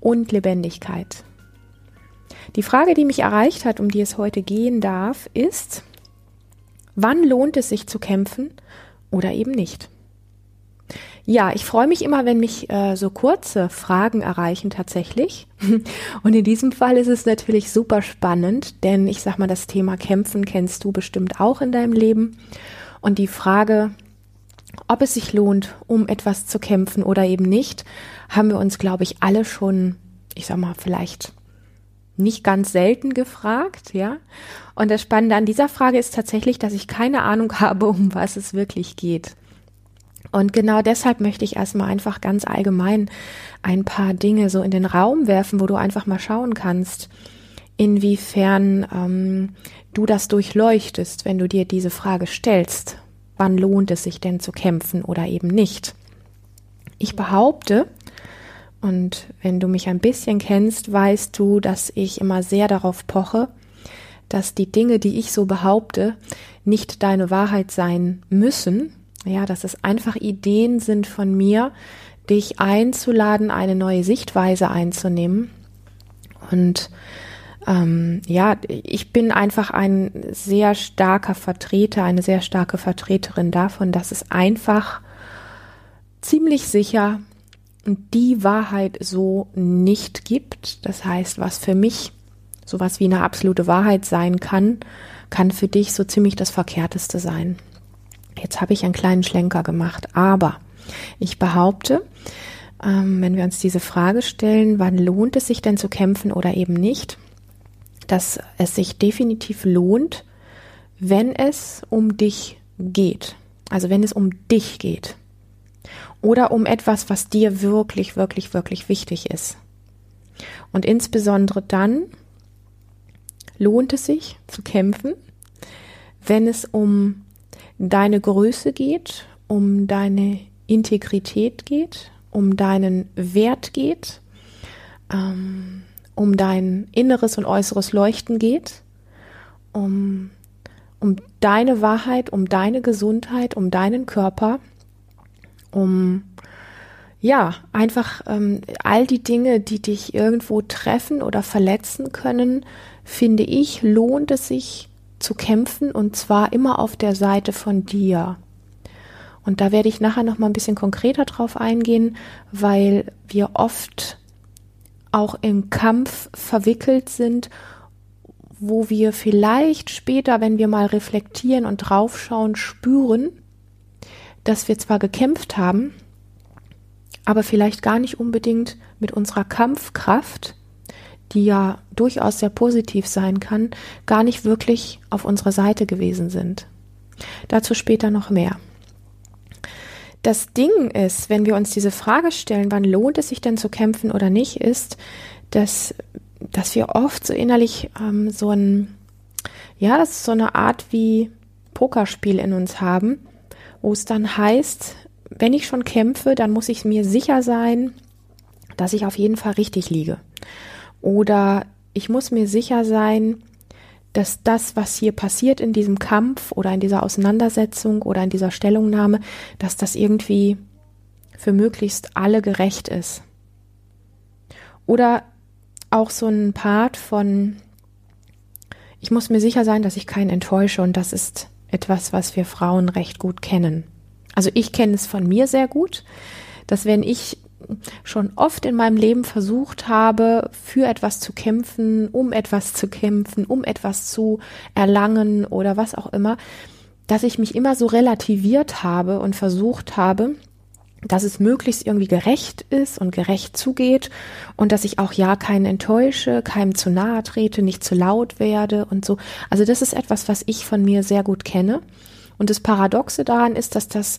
und Lebendigkeit. Die Frage, die mich erreicht hat, um die es heute gehen darf, ist, wann lohnt es sich zu kämpfen oder eben nicht? Ja, ich freue mich immer, wenn mich äh, so kurze Fragen erreichen tatsächlich. Und in diesem Fall ist es natürlich super spannend, denn ich sag mal, das Thema Kämpfen kennst du bestimmt auch in deinem Leben. Und die Frage, ob es sich lohnt, um etwas zu kämpfen oder eben nicht, haben wir uns, glaube ich, alle schon, ich sag mal, vielleicht nicht ganz selten gefragt, ja. Und das Spannende an dieser Frage ist tatsächlich, dass ich keine Ahnung habe, um was es wirklich geht. Und genau deshalb möchte ich erstmal einfach ganz allgemein ein paar Dinge so in den Raum werfen, wo du einfach mal schauen kannst, inwiefern ähm, du das durchleuchtest, wenn du dir diese Frage stellst. Wann lohnt es sich denn zu kämpfen oder eben nicht? Ich behaupte, und wenn du mich ein bisschen kennst, weißt du, dass ich immer sehr darauf poche, dass die Dinge, die ich so behaupte, nicht deine Wahrheit sein müssen. Ja, dass es einfach Ideen sind von mir, dich einzuladen, eine neue Sichtweise einzunehmen. Und ähm, ja, ich bin einfach ein sehr starker Vertreter, eine sehr starke Vertreterin davon, dass es einfach ziemlich sicher die Wahrheit so nicht gibt. Das heißt, was für mich sowas wie eine absolute Wahrheit sein kann, kann für dich so ziemlich das Verkehrteste sein. Jetzt habe ich einen kleinen Schlenker gemacht, aber ich behaupte, ähm, wenn wir uns diese Frage stellen, wann lohnt es sich denn zu kämpfen oder eben nicht, dass es sich definitiv lohnt, wenn es um dich geht. Also wenn es um dich geht. Oder um etwas, was dir wirklich, wirklich, wirklich wichtig ist. Und insbesondere dann lohnt es sich zu kämpfen, wenn es um deine Größe geht, um deine Integrität geht, um deinen Wert geht, ähm, um dein inneres und äußeres Leuchten geht, um, um deine Wahrheit, um deine Gesundheit, um deinen Körper, um ja, einfach ähm, all die Dinge, die dich irgendwo treffen oder verletzen können, finde ich, lohnt es sich zu kämpfen und zwar immer auf der Seite von dir. Und da werde ich nachher noch mal ein bisschen konkreter drauf eingehen, weil wir oft auch im Kampf verwickelt sind, wo wir vielleicht später, wenn wir mal reflektieren und draufschauen, spüren, dass wir zwar gekämpft haben, aber vielleicht gar nicht unbedingt mit unserer Kampfkraft, die ja durchaus sehr positiv sein kann, gar nicht wirklich auf unserer Seite gewesen sind. Dazu später noch mehr. Das Ding ist, wenn wir uns diese Frage stellen, wann lohnt es sich denn zu kämpfen oder nicht, ist, dass, dass wir oft so innerlich ähm, so ein, ja, das ist so eine Art wie Pokerspiel in uns haben, wo es dann heißt, wenn ich schon kämpfe, dann muss ich mir sicher sein, dass ich auf jeden Fall richtig liege. Oder ich muss mir sicher sein, dass das, was hier passiert in diesem Kampf oder in dieser Auseinandersetzung oder in dieser Stellungnahme, dass das irgendwie für möglichst alle gerecht ist. Oder auch so ein Part von, ich muss mir sicher sein, dass ich keinen enttäusche und das ist etwas, was wir Frauen recht gut kennen. Also ich kenne es von mir sehr gut, dass wenn ich schon oft in meinem Leben versucht habe, für etwas zu kämpfen, um etwas zu kämpfen, um etwas zu erlangen oder was auch immer, dass ich mich immer so relativiert habe und versucht habe, dass es möglichst irgendwie gerecht ist und gerecht zugeht und dass ich auch ja keinen enttäusche, keinem zu nahe trete, nicht zu laut werde und so. Also das ist etwas, was ich von mir sehr gut kenne. Und das Paradoxe daran ist, dass das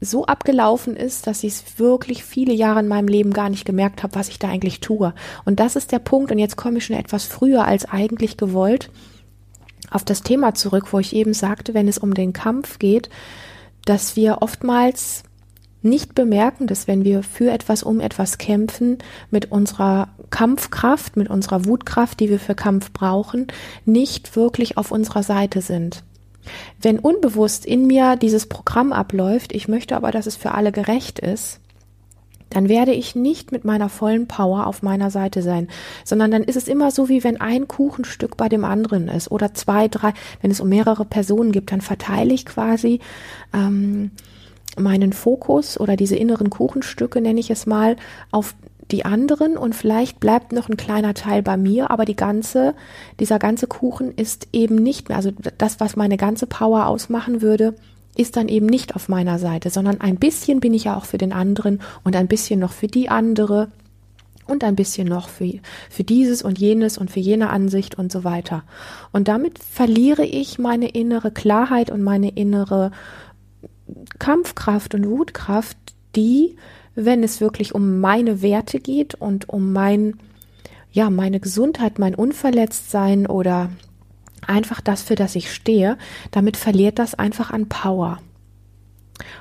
so abgelaufen ist, dass ich es wirklich viele Jahre in meinem Leben gar nicht gemerkt habe, was ich da eigentlich tue. Und das ist der Punkt, und jetzt komme ich schon etwas früher als eigentlich gewollt auf das Thema zurück, wo ich eben sagte, wenn es um den Kampf geht, dass wir oftmals nicht bemerken, dass wenn wir für etwas um etwas kämpfen, mit unserer Kampfkraft, mit unserer Wutkraft, die wir für Kampf brauchen, nicht wirklich auf unserer Seite sind. Wenn unbewusst in mir dieses Programm abläuft, ich möchte aber, dass es für alle gerecht ist, dann werde ich nicht mit meiner vollen Power auf meiner Seite sein, sondern dann ist es immer so, wie wenn ein Kuchenstück bei dem anderen ist oder zwei, drei, wenn es um mehrere Personen gibt, dann verteile ich quasi ähm, meinen Fokus oder diese inneren Kuchenstücke, nenne ich es mal, auf die anderen und vielleicht bleibt noch ein kleiner Teil bei mir, aber die ganze, dieser ganze Kuchen ist eben nicht mehr, also das, was meine ganze Power ausmachen würde, ist dann eben nicht auf meiner Seite, sondern ein bisschen bin ich ja auch für den anderen und ein bisschen noch für die andere und ein bisschen noch für, für dieses und jenes und für jene Ansicht und so weiter. Und damit verliere ich meine innere Klarheit und meine innere Kampfkraft und Wutkraft, die wenn es wirklich um meine Werte geht und um mein, ja, meine Gesundheit, mein Unverletztsein oder einfach das, für das ich stehe, damit verliert das einfach an Power.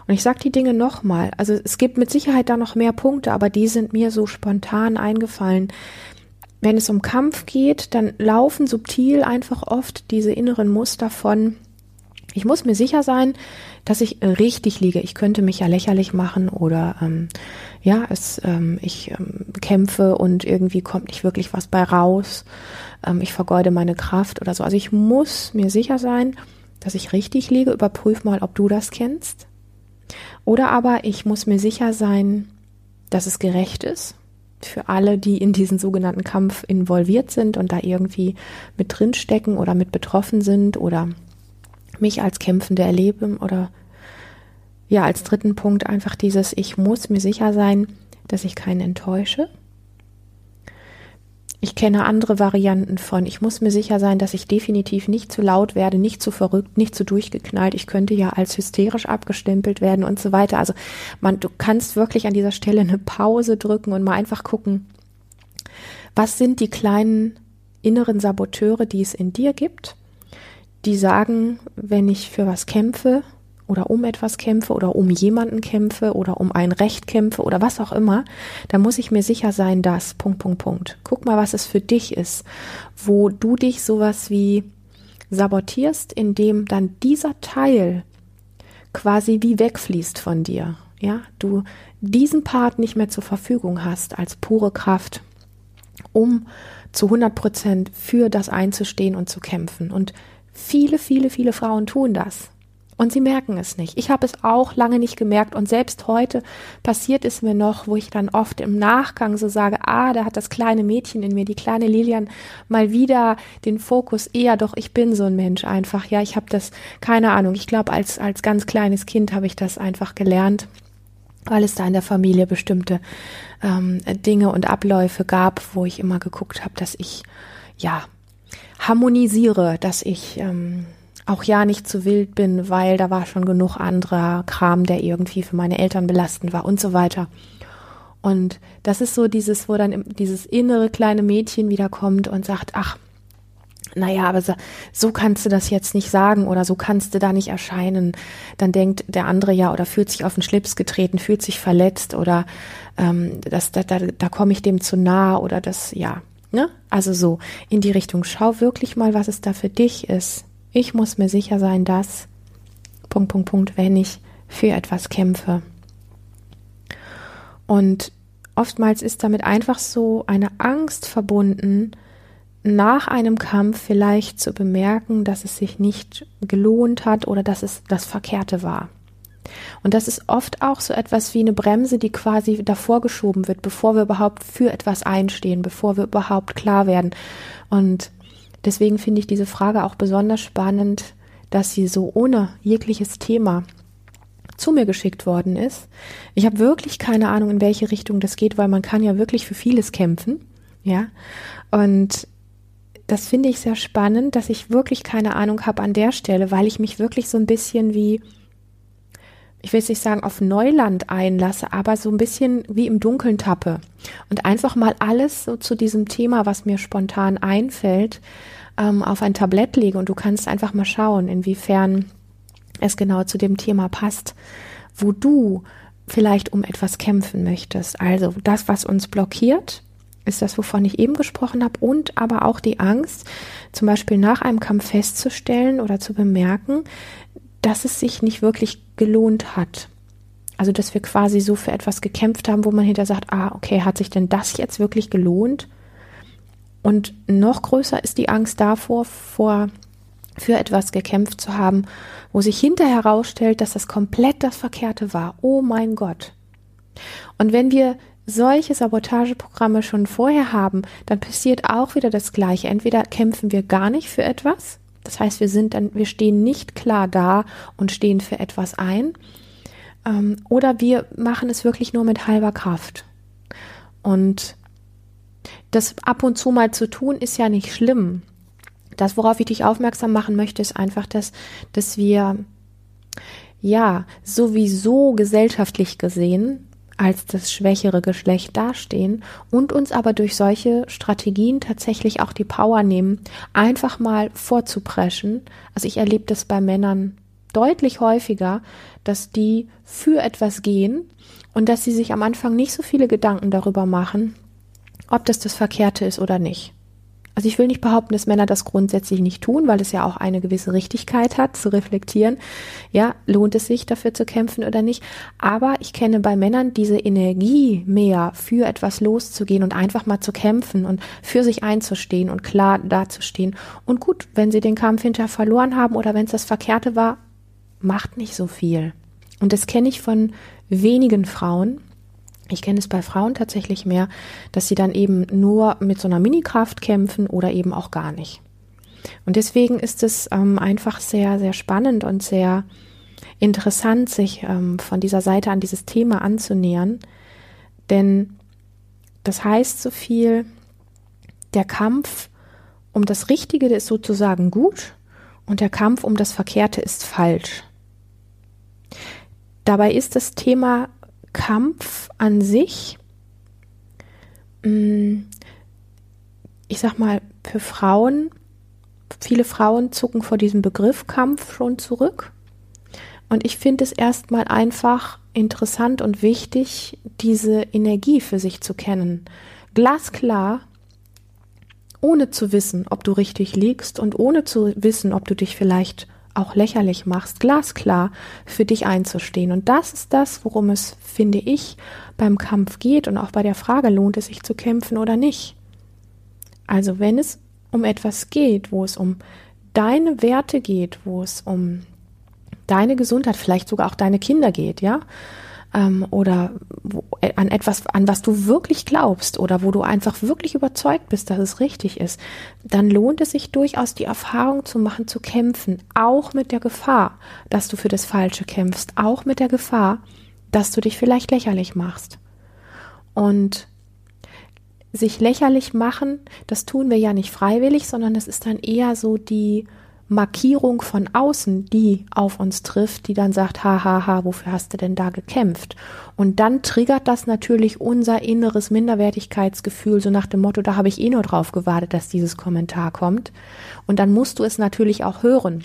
Und ich sage die Dinge nochmal. Also es gibt mit Sicherheit da noch mehr Punkte, aber die sind mir so spontan eingefallen. Wenn es um Kampf geht, dann laufen subtil einfach oft diese inneren Muster von, ich muss mir sicher sein, dass ich richtig liege. Ich könnte mich ja lächerlich machen oder ähm, ja, es, ähm, ich ähm, kämpfe und irgendwie kommt nicht wirklich was bei raus. Ähm, ich vergeude meine Kraft oder so. Also ich muss mir sicher sein, dass ich richtig liege. Überprüf mal, ob du das kennst. Oder aber ich muss mir sicher sein, dass es gerecht ist für alle, die in diesen sogenannten Kampf involviert sind und da irgendwie mit drinstecken oder mit betroffen sind oder mich als Kämpfende erlebe oder ja, als dritten Punkt einfach dieses, ich muss mir sicher sein, dass ich keinen enttäusche. Ich kenne andere Varianten von, ich muss mir sicher sein, dass ich definitiv nicht zu laut werde, nicht zu verrückt, nicht zu durchgeknallt. Ich könnte ja als hysterisch abgestempelt werden und so weiter. Also man, du kannst wirklich an dieser Stelle eine Pause drücken und mal einfach gucken, was sind die kleinen inneren Saboteure, die es in dir gibt die sagen, wenn ich für was kämpfe oder um etwas kämpfe oder um jemanden kämpfe oder um ein Recht kämpfe oder was auch immer, dann muss ich mir sicher sein, dass Punkt, Punkt, Punkt. Guck mal, was es für dich ist, wo du dich sowas wie sabotierst, indem dann dieser Teil quasi wie wegfließt von dir. Ja, du diesen Part nicht mehr zur Verfügung hast als pure Kraft, um zu 100 Prozent für das einzustehen und zu kämpfen. Und Viele, viele, viele Frauen tun das. Und sie merken es nicht. Ich habe es auch lange nicht gemerkt und selbst heute passiert es mir noch, wo ich dann oft im Nachgang so sage, ah, da hat das kleine Mädchen in mir, die kleine Lilian, mal wieder den Fokus eher, doch ich bin so ein Mensch einfach. Ja, ich habe das, keine Ahnung, ich glaube, als, als ganz kleines Kind habe ich das einfach gelernt, weil es da in der Familie bestimmte ähm, Dinge und Abläufe gab, wo ich immer geguckt habe, dass ich, ja, harmonisiere, dass ich ähm, auch ja nicht zu wild bin, weil da war schon genug anderer Kram, der irgendwie für meine Eltern belastend war und so weiter. Und das ist so dieses, wo dann dieses innere kleine Mädchen wiederkommt und sagt, ach, naja, aber so, so kannst du das jetzt nicht sagen oder so kannst du da nicht erscheinen. Dann denkt der andere ja oder fühlt sich auf den Schlips getreten, fühlt sich verletzt oder ähm, das, da, da, da komme ich dem zu nah oder das, ja, Ne? Also so in die Richtung, schau wirklich mal, was es da für dich ist. Ich muss mir sicher sein, dass Punkt, Punkt, Punkt, wenn ich für etwas kämpfe. Und oftmals ist damit einfach so eine Angst verbunden, nach einem Kampf vielleicht zu bemerken, dass es sich nicht gelohnt hat oder dass es das Verkehrte war. Und das ist oft auch so etwas wie eine Bremse, die quasi davor geschoben wird, bevor wir überhaupt für etwas einstehen, bevor wir überhaupt klar werden. Und deswegen finde ich diese Frage auch besonders spannend, dass sie so ohne jegliches Thema zu mir geschickt worden ist. Ich habe wirklich keine Ahnung, in welche Richtung das geht, weil man kann ja wirklich für vieles kämpfen. Ja. Und das finde ich sehr spannend, dass ich wirklich keine Ahnung habe an der Stelle, weil ich mich wirklich so ein bisschen wie ich will jetzt nicht sagen auf Neuland einlasse, aber so ein bisschen wie im Dunkeln tappe und einfach mal alles so zu diesem Thema, was mir spontan einfällt, ähm, auf ein Tablett lege und du kannst einfach mal schauen, inwiefern es genau zu dem Thema passt, wo du vielleicht um etwas kämpfen möchtest. Also das, was uns blockiert, ist das, wovon ich eben gesprochen habe, und aber auch die Angst, zum Beispiel nach einem Kampf festzustellen oder zu bemerken, dass es sich nicht wirklich gelohnt hat. Also, dass wir quasi so für etwas gekämpft haben, wo man hinterher sagt, ah, okay, hat sich denn das jetzt wirklich gelohnt? Und noch größer ist die Angst davor, vor, für etwas gekämpft zu haben, wo sich hinterher herausstellt, dass das komplett das Verkehrte war. Oh mein Gott. Und wenn wir solche Sabotageprogramme schon vorher haben, dann passiert auch wieder das Gleiche. Entweder kämpfen wir gar nicht für etwas, das heißt, wir sind dann, wir stehen nicht klar da und stehen für etwas ein, ähm, oder wir machen es wirklich nur mit halber Kraft. Und das ab und zu mal zu tun, ist ja nicht schlimm. Das, worauf ich dich aufmerksam machen möchte, ist einfach, dass, dass wir ja sowieso gesellschaftlich gesehen als das schwächere Geschlecht dastehen und uns aber durch solche Strategien tatsächlich auch die Power nehmen, einfach mal vorzupreschen. Also ich erlebe das bei Männern deutlich häufiger, dass die für etwas gehen und dass sie sich am Anfang nicht so viele Gedanken darüber machen, ob das das Verkehrte ist oder nicht. Also ich will nicht behaupten, dass Männer das grundsätzlich nicht tun, weil es ja auch eine gewisse Richtigkeit hat, zu reflektieren. Ja, lohnt es sich dafür zu kämpfen oder nicht? Aber ich kenne bei Männern diese Energie mehr, für etwas loszugehen und einfach mal zu kämpfen und für sich einzustehen und klar dazustehen. Und gut, wenn sie den Kampf hinterher verloren haben oder wenn es das Verkehrte war, macht nicht so viel. Und das kenne ich von wenigen Frauen, ich kenne es bei Frauen tatsächlich mehr, dass sie dann eben nur mit so einer Minikraft kämpfen oder eben auch gar nicht. Und deswegen ist es ähm, einfach sehr, sehr spannend und sehr interessant, sich ähm, von dieser Seite an dieses Thema anzunähern. Denn das heißt so viel, der Kampf um das Richtige ist sozusagen gut und der Kampf um das Verkehrte ist falsch. Dabei ist das Thema Kampf an sich, mm, ich sag mal, für Frauen, viele Frauen zucken vor diesem Begriff Kampf schon zurück. Und ich finde es erstmal einfach interessant und wichtig, diese Energie für sich zu kennen. Glasklar, ohne zu wissen, ob du richtig liegst und ohne zu wissen, ob du dich vielleicht auch lächerlich machst, glasklar für dich einzustehen. Und das ist das, worum es, finde ich, beim Kampf geht und auch bei der Frage, lohnt es sich zu kämpfen oder nicht. Also wenn es um etwas geht, wo es um deine Werte geht, wo es um deine Gesundheit, vielleicht sogar auch deine Kinder geht, ja, ähm, oder wo, äh, an etwas, an was du wirklich glaubst oder wo du einfach wirklich überzeugt bist, dass es richtig ist, dann lohnt es sich durchaus die Erfahrung zu machen, zu kämpfen, auch mit der Gefahr, dass du für das Falsche kämpfst, auch mit der Gefahr, dass du dich vielleicht lächerlich machst. Und sich lächerlich machen, das tun wir ja nicht freiwillig, sondern es ist dann eher so die Markierung von außen, die auf uns trifft, die dann sagt, ha, ha, ha, wofür hast du denn da gekämpft? Und dann triggert das natürlich unser inneres Minderwertigkeitsgefühl, so nach dem Motto, da habe ich eh nur drauf gewartet, dass dieses Kommentar kommt. Und dann musst du es natürlich auch hören.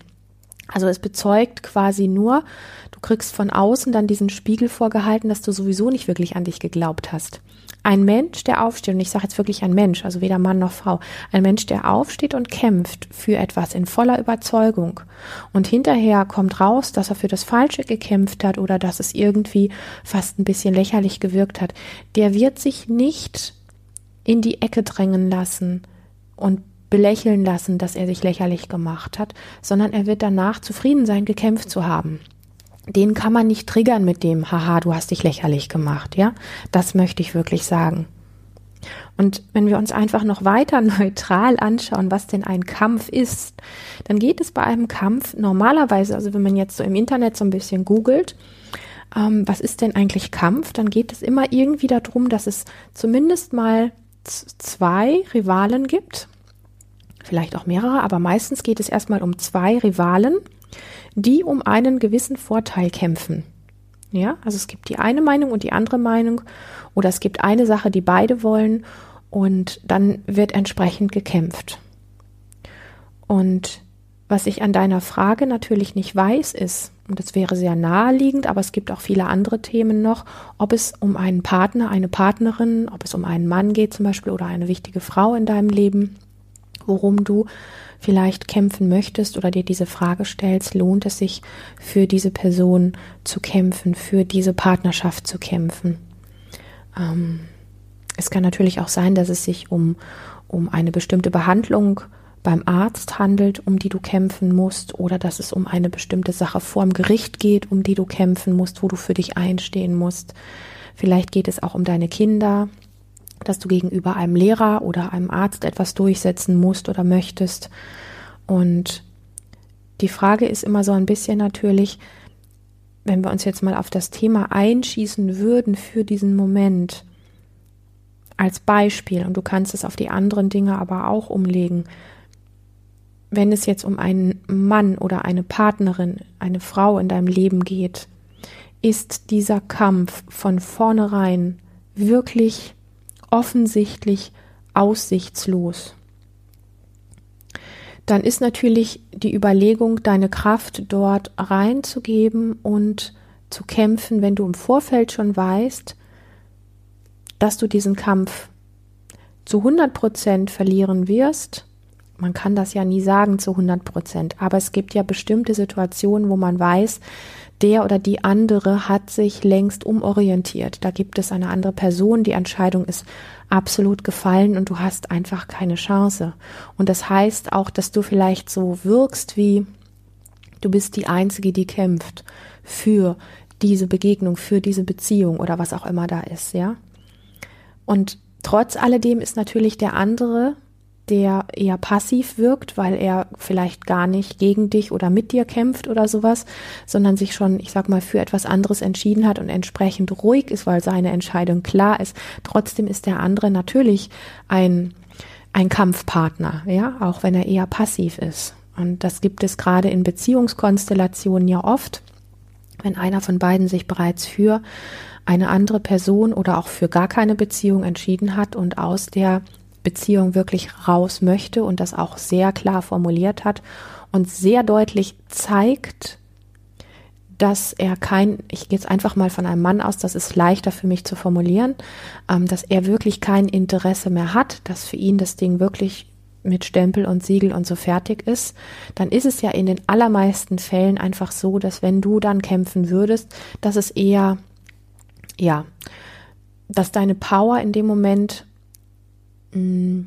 Also es bezeugt quasi nur, du kriegst von außen dann diesen Spiegel vorgehalten, dass du sowieso nicht wirklich an dich geglaubt hast. Ein Mensch, der aufsteht, und ich sage jetzt wirklich ein Mensch, also weder Mann noch Frau, ein Mensch, der aufsteht und kämpft für etwas in voller Überzeugung und hinterher kommt raus, dass er für das Falsche gekämpft hat oder dass es irgendwie fast ein bisschen lächerlich gewirkt hat, der wird sich nicht in die Ecke drängen lassen und belächeln lassen, dass er sich lächerlich gemacht hat, sondern er wird danach zufrieden sein, gekämpft zu haben den kann man nicht triggern mit dem, haha, du hast dich lächerlich gemacht, ja? Das möchte ich wirklich sagen. Und wenn wir uns einfach noch weiter neutral anschauen, was denn ein Kampf ist, dann geht es bei einem Kampf normalerweise, also wenn man jetzt so im Internet so ein bisschen googelt, ähm, was ist denn eigentlich Kampf, dann geht es immer irgendwie darum, dass es zumindest mal zwei Rivalen gibt, vielleicht auch mehrere, aber meistens geht es erstmal um zwei Rivalen, die um einen gewissen Vorteil kämpfen. Ja, also es gibt die eine Meinung und die andere Meinung oder es gibt eine Sache, die beide wollen und dann wird entsprechend gekämpft. Und was ich an deiner Frage natürlich nicht weiß, ist, und das wäre sehr naheliegend, aber es gibt auch viele andere Themen noch, ob es um einen Partner, eine Partnerin, ob es um einen Mann geht zum Beispiel oder eine wichtige Frau in deinem Leben, worum du vielleicht kämpfen möchtest oder dir diese Frage stellst, lohnt es sich für diese Person zu kämpfen, für diese Partnerschaft zu kämpfen. Ähm, es kann natürlich auch sein, dass es sich um, um eine bestimmte Behandlung beim Arzt handelt, um die du kämpfen musst, oder dass es um eine bestimmte Sache vorm Gericht geht, um die du kämpfen musst, wo du für dich einstehen musst. Vielleicht geht es auch um deine Kinder, dass du gegenüber einem Lehrer oder einem Arzt etwas durchsetzen musst oder möchtest. Und die Frage ist immer so ein bisschen natürlich, wenn wir uns jetzt mal auf das Thema einschießen würden für diesen Moment, als Beispiel, und du kannst es auf die anderen Dinge aber auch umlegen, wenn es jetzt um einen Mann oder eine Partnerin, eine Frau in deinem Leben geht, ist dieser Kampf von vornherein wirklich offensichtlich aussichtslos, dann ist natürlich die Überlegung, deine Kraft dort reinzugeben und zu kämpfen, wenn du im Vorfeld schon weißt, dass du diesen Kampf zu 100 Prozent verlieren wirst. Man kann das ja nie sagen zu 100 Prozent, aber es gibt ja bestimmte Situationen, wo man weiß, der oder die andere hat sich längst umorientiert. Da gibt es eine andere Person, die Entscheidung ist absolut gefallen und du hast einfach keine Chance. Und das heißt auch, dass du vielleicht so wirkst wie du bist die Einzige, die kämpft für diese Begegnung, für diese Beziehung oder was auch immer da ist, ja. Und trotz alledem ist natürlich der andere der eher passiv wirkt, weil er vielleicht gar nicht gegen dich oder mit dir kämpft oder sowas, sondern sich schon, ich sag mal, für etwas anderes entschieden hat und entsprechend ruhig ist, weil seine Entscheidung klar ist. Trotzdem ist der andere natürlich ein, ein Kampfpartner, ja, auch wenn er eher passiv ist. Und das gibt es gerade in Beziehungskonstellationen ja oft, wenn einer von beiden sich bereits für eine andere Person oder auch für gar keine Beziehung entschieden hat und aus der Beziehung wirklich raus möchte und das auch sehr klar formuliert hat und sehr deutlich zeigt, dass er kein, ich gehe jetzt einfach mal von einem Mann aus, das ist leichter für mich zu formulieren, ähm, dass er wirklich kein Interesse mehr hat, dass für ihn das Ding wirklich mit Stempel und Siegel und so fertig ist, dann ist es ja in den allermeisten Fällen einfach so, dass wenn du dann kämpfen würdest, dass es eher, ja, dass deine Power in dem Moment mh,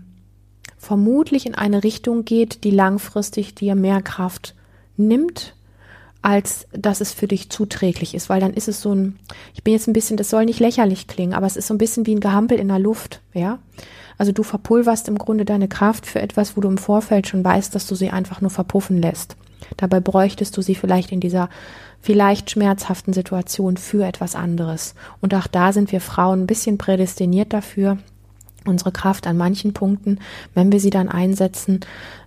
vermutlich in eine Richtung geht, die langfristig dir mehr Kraft nimmt, als dass es für dich zuträglich ist, weil dann ist es so ein, ich bin jetzt ein bisschen, das soll nicht lächerlich klingen, aber es ist so ein bisschen wie ein Gehampel in der Luft, ja. Also du verpulverst im Grunde deine Kraft für etwas, wo du im Vorfeld schon weißt, dass du sie einfach nur verpuffen lässt. Dabei bräuchtest du sie vielleicht in dieser vielleicht schmerzhaften Situation für etwas anderes. Und auch da sind wir Frauen ein bisschen prädestiniert dafür, unsere Kraft an manchen Punkten, wenn wir sie dann einsetzen,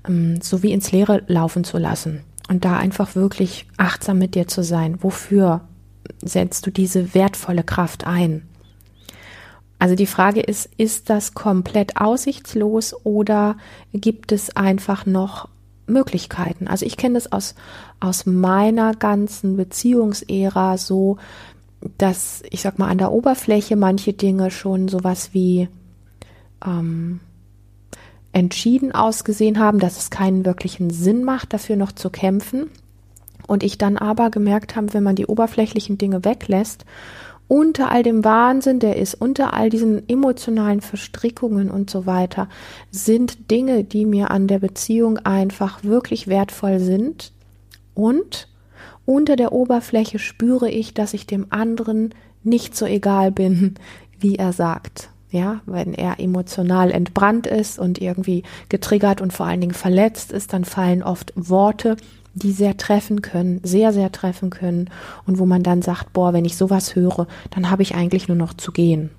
ähm, so wie ins Leere laufen zu lassen und da einfach wirklich achtsam mit dir zu sein. Wofür setzt du diese wertvolle Kraft ein? Also die Frage ist, ist das komplett aussichtslos oder gibt es einfach noch Möglichkeiten? Also ich kenne das aus, aus meiner ganzen Beziehungsära so, dass ich sag mal an der Oberfläche manche Dinge schon sowas wie ähm, entschieden ausgesehen haben, dass es keinen wirklichen Sinn macht, dafür noch zu kämpfen. Und ich dann aber gemerkt habe, wenn man die oberflächlichen Dinge weglässt, unter all dem Wahnsinn, der ist, unter all diesen emotionalen Verstrickungen und so weiter, sind Dinge, die mir an der Beziehung einfach wirklich wertvoll sind. Und unter der Oberfläche spüre ich, dass ich dem anderen nicht so egal bin, wie er sagt. Ja, wenn er emotional entbrannt ist und irgendwie getriggert und vor allen Dingen verletzt ist, dann fallen oft Worte, die sehr treffen können, sehr, sehr treffen können und wo man dann sagt, boah, wenn ich sowas höre, dann habe ich eigentlich nur noch zu gehen.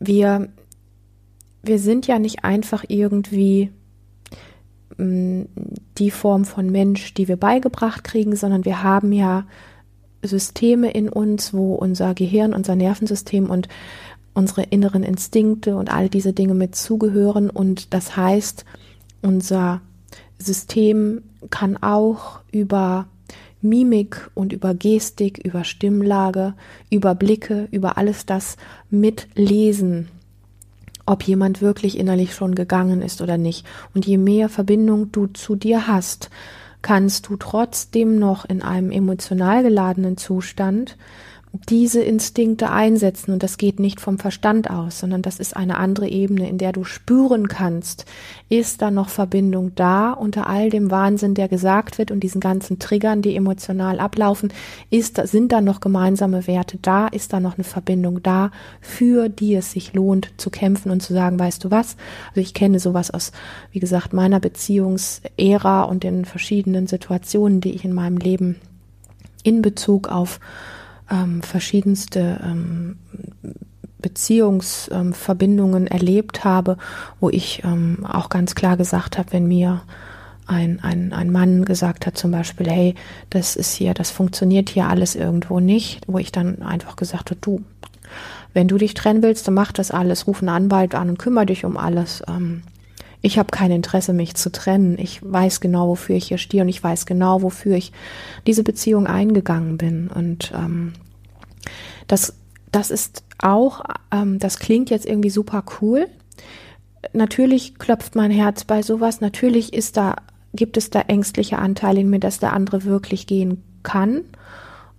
Wir, wir sind ja nicht einfach irgendwie mm, die Form von Mensch, die wir beigebracht kriegen, sondern wir haben ja Systeme in uns, wo unser Gehirn, unser Nervensystem und unsere inneren Instinkte und all diese Dinge mit zugehören. Und das heißt, unser System kann auch über Mimik und über Gestik, über Stimmlage, über Blicke, über alles das mitlesen, ob jemand wirklich innerlich schon gegangen ist oder nicht. Und je mehr Verbindung du zu dir hast, kannst du trotzdem noch in einem emotional geladenen Zustand diese Instinkte einsetzen. Und das geht nicht vom Verstand aus, sondern das ist eine andere Ebene, in der du spüren kannst, ist da noch Verbindung da unter all dem Wahnsinn, der gesagt wird und diesen ganzen Triggern, die emotional ablaufen, ist sind da noch gemeinsame Werte da, ist da noch eine Verbindung da, für die es sich lohnt zu kämpfen und zu sagen, weißt du was? Also ich kenne sowas aus, wie gesagt, meiner Beziehungsära und den verschiedenen Situationen, die ich in meinem Leben in Bezug auf ähm, verschiedenste ähm, Beziehungsverbindungen ähm, erlebt habe, wo ich ähm, auch ganz klar gesagt habe, wenn mir ein, ein, ein Mann gesagt hat zum Beispiel, hey, das ist hier, das funktioniert hier alles irgendwo nicht, wo ich dann einfach gesagt habe, du, wenn du dich trennen willst, dann mach das alles, ruf einen Anwalt an und kümmere dich um alles. Ähm, ich habe kein Interesse, mich zu trennen. Ich weiß genau, wofür ich hier stehe und ich weiß genau, wofür ich diese Beziehung eingegangen bin. Und ähm, das, das ist auch, ähm, das klingt jetzt irgendwie super cool. Natürlich klopft mein Herz bei sowas. Natürlich ist da, gibt es da ängstliche Anteile in mir, dass der andere wirklich gehen kann.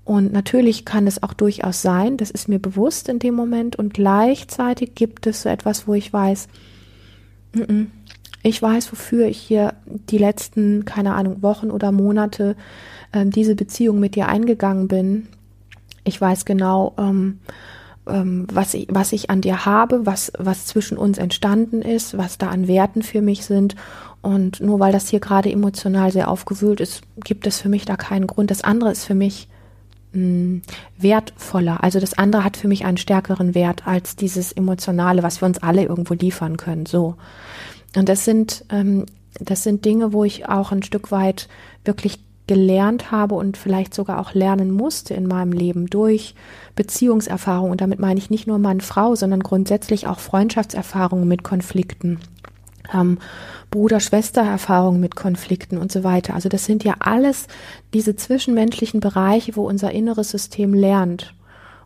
Und natürlich kann es auch durchaus sein, das ist mir bewusst in dem Moment. Und gleichzeitig gibt es so etwas, wo ich weiß, ich weiß, wofür ich hier die letzten, keine Ahnung, Wochen oder Monate äh, diese Beziehung mit dir eingegangen bin. Ich weiß genau, ähm, ähm, was, ich, was ich an dir habe, was, was zwischen uns entstanden ist, was da an Werten für mich sind. Und nur weil das hier gerade emotional sehr aufgewühlt ist, gibt es für mich da keinen Grund. Das andere ist für mich mh, hm, wertvoller. Also das andere hat für mich einen stärkeren Wert als dieses Emotionale, was wir uns alle irgendwo liefern können. So. Und das sind, ähm, das sind Dinge, wo ich auch ein Stück weit wirklich gelernt habe und vielleicht sogar auch lernen musste in meinem Leben durch Beziehungserfahrung. Und damit meine ich nicht nur Mann, Frau, sondern grundsätzlich auch Freundschaftserfahrungen mit Konflikten, ähm, Bruder-Schwester-Erfahrungen mit Konflikten und so weiter. Also das sind ja alles diese zwischenmenschlichen Bereiche, wo unser inneres System lernt.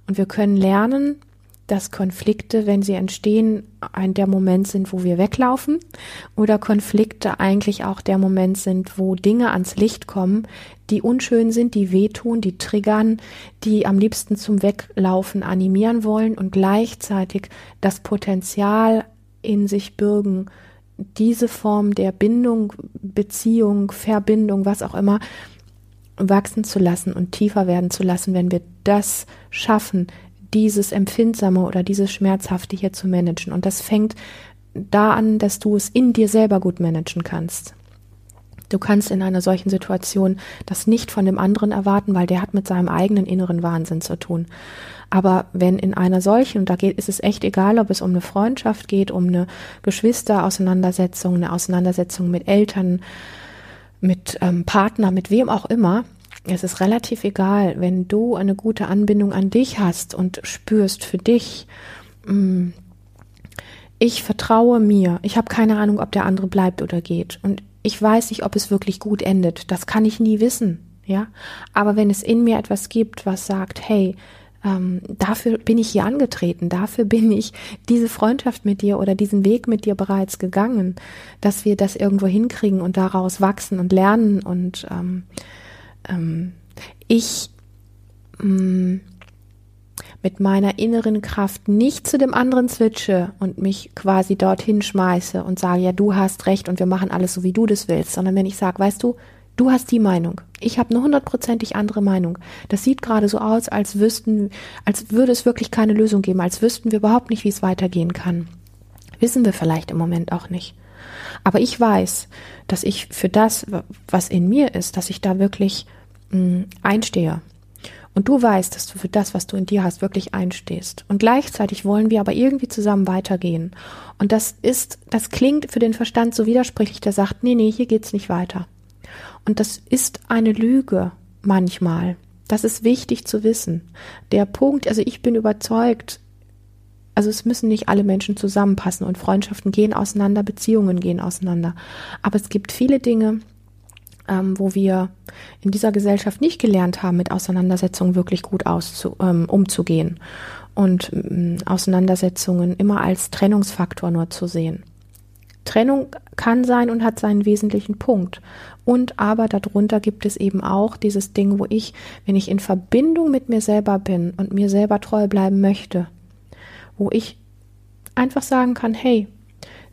Und wir können lernen, dass Konflikte, wenn sie entstehen, ein der Moment sind, wo wir weglaufen oder Konflikte eigentlich auch der Moment sind, wo Dinge ans Licht kommen, die unschön sind, die wehtun, die triggern, die am liebsten zum Weglaufen animieren wollen und gleichzeitig das Potenzial in sich bürgen, diese Form der Bindung, Beziehung, Verbindung, was auch immer, wachsen zu lassen und tiefer werden zu lassen, wenn wir das schaffen, dieses Empfindsame oder dieses Schmerzhafte hier zu managen. Und das fängt da an, dass du es in dir selber gut managen kannst. Du kannst in einer solchen Situation das nicht von dem anderen erwarten, weil der hat mit seinem eigenen inneren Wahnsinn zu tun. Aber wenn in einer solchen, und da geht, ist es echt egal, ob es um eine Freundschaft geht, um eine Geschwisterauseinandersetzung, eine Auseinandersetzung mit Eltern, mit ähm, Partner, mit wem auch immer, es ist relativ egal, wenn du eine gute Anbindung an dich hast und spürst für dich, mm, ich vertraue mir, ich habe keine Ahnung, ob der andere bleibt oder geht und ich weiß nicht, ob es wirklich gut endet. Das kann ich nie wissen, ja. Aber wenn es in mir etwas gibt, was sagt, hey, ähm, dafür bin ich hier angetreten, dafür bin ich diese Freundschaft mit dir oder diesen Weg mit dir bereits gegangen, dass wir das irgendwo hinkriegen und daraus wachsen und lernen und ähm, ähm, ich mm, mit meiner inneren Kraft nicht zu dem anderen switche und mich quasi dorthin schmeiße und sage, ja, du hast recht und wir machen alles so, wie du das willst, sondern wenn ich sage, weißt du, du hast die Meinung, ich habe eine hundertprozentig andere Meinung. Das sieht gerade so aus, als wüssten, als würde es wirklich keine Lösung geben, als wüssten wir überhaupt nicht, wie es weitergehen kann. Wissen wir vielleicht im Moment auch nicht. Aber ich weiß, dass ich für das, was in mir ist, dass ich da wirklich einstehe. Und du weißt, dass du für das, was du in dir hast, wirklich einstehst. Und gleichzeitig wollen wir aber irgendwie zusammen weitergehen. Und das ist, das klingt für den Verstand so widersprüchlich, der sagt, nee, nee, hier geht's nicht weiter. Und das ist eine Lüge manchmal. Das ist wichtig zu wissen. Der Punkt, also ich bin überzeugt, also es müssen nicht alle Menschen zusammenpassen und Freundschaften gehen auseinander, Beziehungen gehen auseinander. Aber es gibt viele Dinge, ähm, wo wir in dieser Gesellschaft nicht gelernt haben, mit Auseinandersetzungen wirklich gut auszu, ähm, umzugehen und ähm, Auseinandersetzungen immer als Trennungsfaktor nur zu sehen. Trennung kann sein und hat seinen wesentlichen Punkt. Und aber darunter gibt es eben auch dieses Ding, wo ich, wenn ich in Verbindung mit mir selber bin und mir selber treu bleiben möchte, wo ich einfach sagen kann, hey,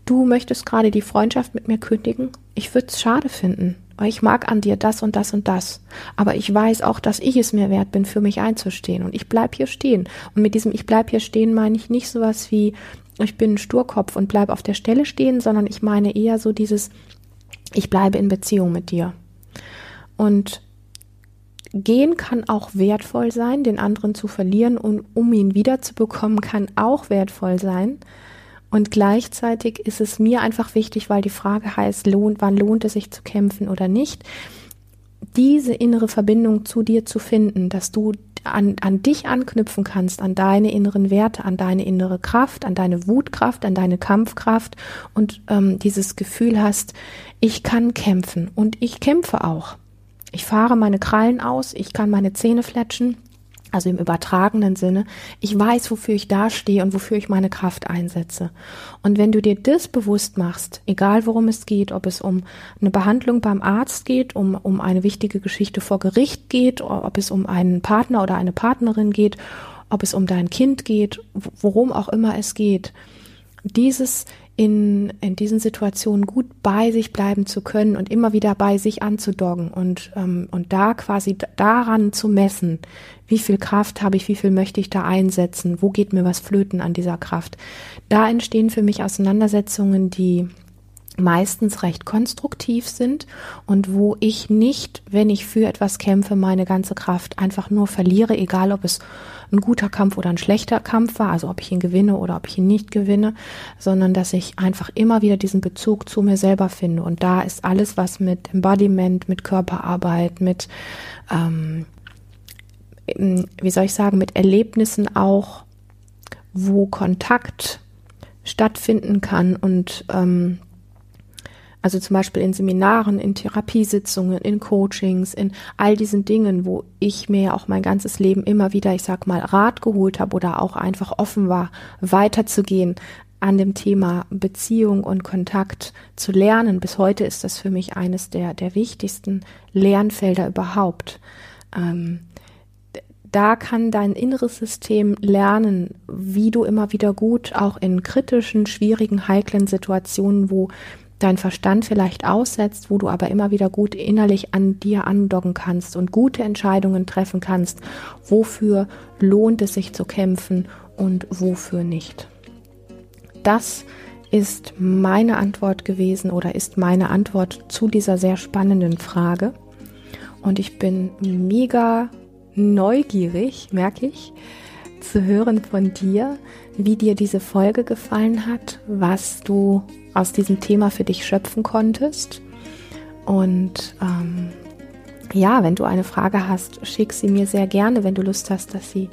du möchtest gerade die Freundschaft mit mir kündigen, ich würde es schade finden, ich mag an dir das und das und das. Aber ich weiß auch, dass ich es mir wert bin, für mich einzustehen. Und ich bleib hier stehen. Und mit diesem Ich bleib hier stehen meine ich nicht sowas wie, ich bin ein Sturkopf und bleib auf der Stelle stehen, sondern ich meine eher so dieses, ich bleibe in Beziehung mit dir. Und gehen kann auch wertvoll sein, den anderen zu verlieren und um ihn wiederzubekommen, kann auch wertvoll sein. Und gleichzeitig ist es mir einfach wichtig, weil die Frage heißt, lohnt, wann lohnt es sich zu kämpfen oder nicht, diese innere Verbindung zu dir zu finden, dass du an, an dich anknüpfen kannst, an deine inneren Werte, an deine innere Kraft, an deine Wutkraft, an deine Kampfkraft und ähm, dieses Gefühl hast, ich kann kämpfen und ich kämpfe auch. Ich fahre meine Krallen aus, ich kann meine Zähne fletschen, also im übertragenen Sinne. Ich weiß, wofür ich dastehe und wofür ich meine Kraft einsetze. Und wenn du dir das bewusst machst, egal worum es geht, ob es um eine Behandlung beim Arzt geht, um, um eine wichtige Geschichte vor Gericht geht, ob es um einen Partner oder eine Partnerin geht, ob es um dein Kind geht, worum auch immer es geht, dieses in, in diesen Situationen gut bei sich bleiben zu können und immer wieder bei sich anzudoggen und, ähm, und da quasi daran zu messen, wie viel Kraft habe ich, wie viel möchte ich da einsetzen, wo geht mir was flöten an dieser Kraft. Da entstehen für mich Auseinandersetzungen, die meistens recht konstruktiv sind und wo ich nicht, wenn ich für etwas kämpfe, meine ganze Kraft einfach nur verliere, egal ob es ein guter Kampf oder ein schlechter Kampf war, also ob ich ihn gewinne oder ob ich ihn nicht gewinne, sondern dass ich einfach immer wieder diesen Bezug zu mir selber finde. Und da ist alles, was mit Embodiment, mit Körperarbeit, mit, ähm, wie soll ich sagen, mit Erlebnissen auch, wo Kontakt stattfinden kann und ähm, also zum Beispiel in Seminaren, in Therapiesitzungen, in Coachings, in all diesen Dingen, wo ich mir auch mein ganzes Leben immer wieder, ich sag mal, Rat geholt habe oder auch einfach offen war, weiterzugehen an dem Thema Beziehung und Kontakt zu lernen. Bis heute ist das für mich eines der, der wichtigsten Lernfelder überhaupt. Ähm, da kann dein inneres System lernen, wie du immer wieder gut auch in kritischen, schwierigen, heiklen Situationen, wo dein Verstand vielleicht aussetzt, wo du aber immer wieder gut innerlich an dir andocken kannst und gute Entscheidungen treffen kannst, wofür lohnt es sich zu kämpfen und wofür nicht. Das ist meine Antwort gewesen oder ist meine Antwort zu dieser sehr spannenden Frage. Und ich bin mega neugierig, merke ich, zu hören von dir, wie dir diese Folge gefallen hat, was du aus diesem Thema für dich schöpfen konntest. Und ähm, ja, wenn du eine Frage hast, schick sie mir sehr gerne, wenn du Lust hast, dass sie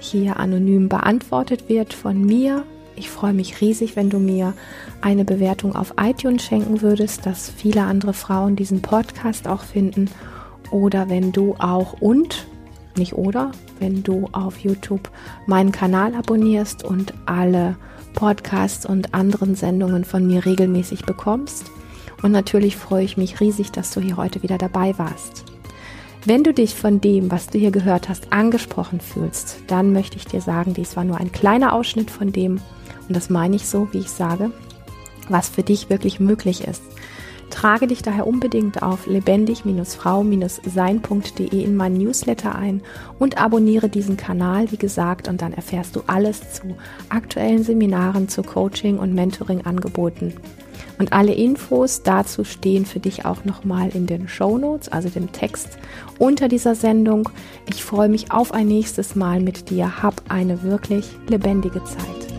hier anonym beantwortet wird von mir. Ich freue mich riesig, wenn du mir eine Bewertung auf iTunes schenken würdest, dass viele andere Frauen diesen Podcast auch finden. Oder wenn du auch und, nicht oder, wenn du auf YouTube meinen Kanal abonnierst und alle Podcasts und anderen Sendungen von mir regelmäßig bekommst. Und natürlich freue ich mich riesig, dass du hier heute wieder dabei warst. Wenn du dich von dem, was du hier gehört hast, angesprochen fühlst, dann möchte ich dir sagen, dies war nur ein kleiner Ausschnitt von dem, und das meine ich so, wie ich sage, was für dich wirklich möglich ist. Trage dich daher unbedingt auf lebendig-frau-sein.de in meinen Newsletter ein und abonniere diesen Kanal, wie gesagt, und dann erfährst du alles zu aktuellen Seminaren, zu Coaching und Mentoring-Angeboten. Und alle Infos dazu stehen für dich auch nochmal in den Show Notes, also dem Text unter dieser Sendung. Ich freue mich auf ein nächstes Mal mit dir. Hab eine wirklich lebendige Zeit.